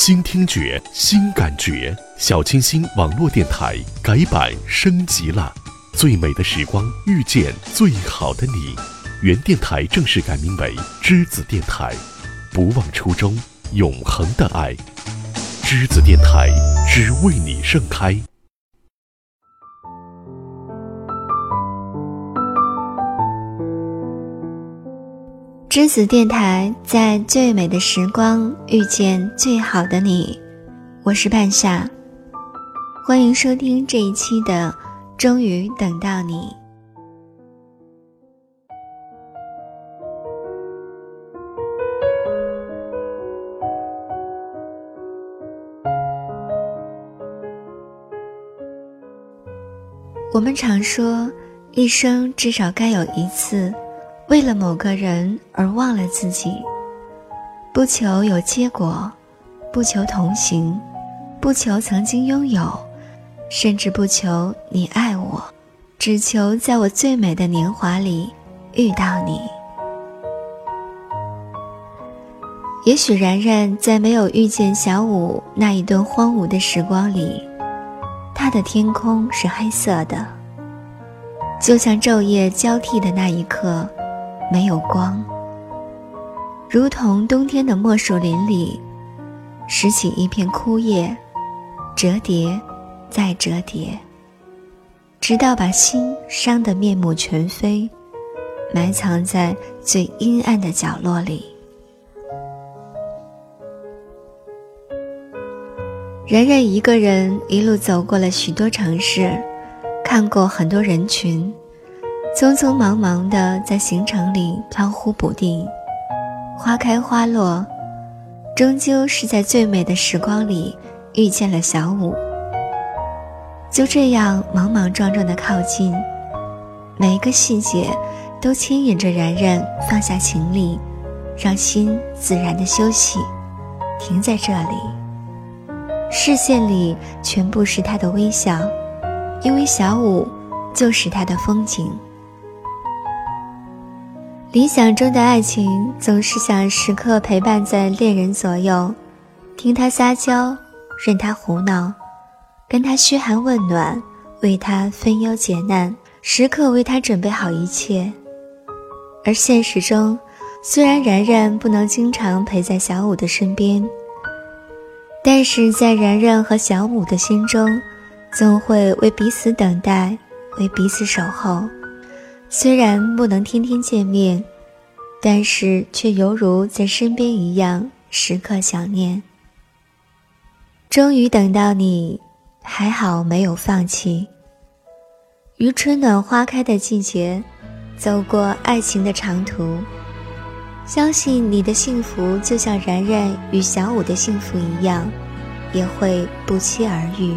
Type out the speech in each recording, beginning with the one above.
新听觉，新感觉，小清新网络电台改版升级了。最美的时光，遇见最好的你。原电台正式改名为栀子电台，不忘初衷，永恒的爱。栀子电台，只为你盛开。栀子电台在最美的时光遇见最好的你，我是半夏，欢迎收听这一期的《终于等到你》。我们常说，一生至少该有一次。为了某个人而忘了自己，不求有结果，不求同行，不求曾经拥有，甚至不求你爱我，只求在我最美的年华里遇到你。也许然然在没有遇见小五那一段荒芜的时光里，他的天空是黑色的，就像昼夜交替的那一刻。没有光，如同冬天的莫树林里，拾起一片枯叶，折叠，再折叠，直到把心伤得面目全非，埋藏在最阴暗的角落里。然然一个人一路走过了许多城市，看过很多人群。匆匆忙忙的在行程里飘忽不定，花开花落，终究是在最美的时光里遇见了小五。就这样莽莽撞撞的靠近，每一个细节都牵引着然然放下行李，让心自然的休息，停在这里。视线里全部是他的微笑，因为小五就是他的风景。理想中的爱情，总是想时刻陪伴在恋人左右，听他撒娇，任他胡闹，跟他嘘寒问暖，为他分忧解难，时刻为他准备好一切。而现实中，虽然然然不能经常陪在小五的身边，但是在然然和小五的心中，总会为彼此等待，为彼此守候。虽然不能天天见面，但是却犹如在身边一样，时刻想念。终于等到你，还好没有放弃。于春暖花开的季节，走过爱情的长途，相信你的幸福就像然然与小五的幸福一样，也会不期而遇。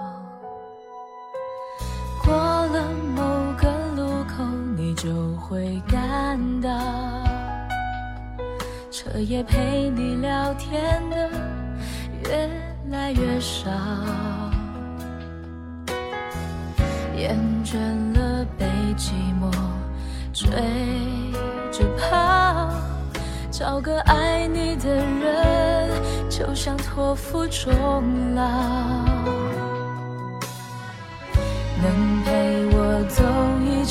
某个路口，你就。会感到，彻夜陪你聊天的越来越少，厌倦了被寂寞追着跑，找个爱你的人，就像托付终老，能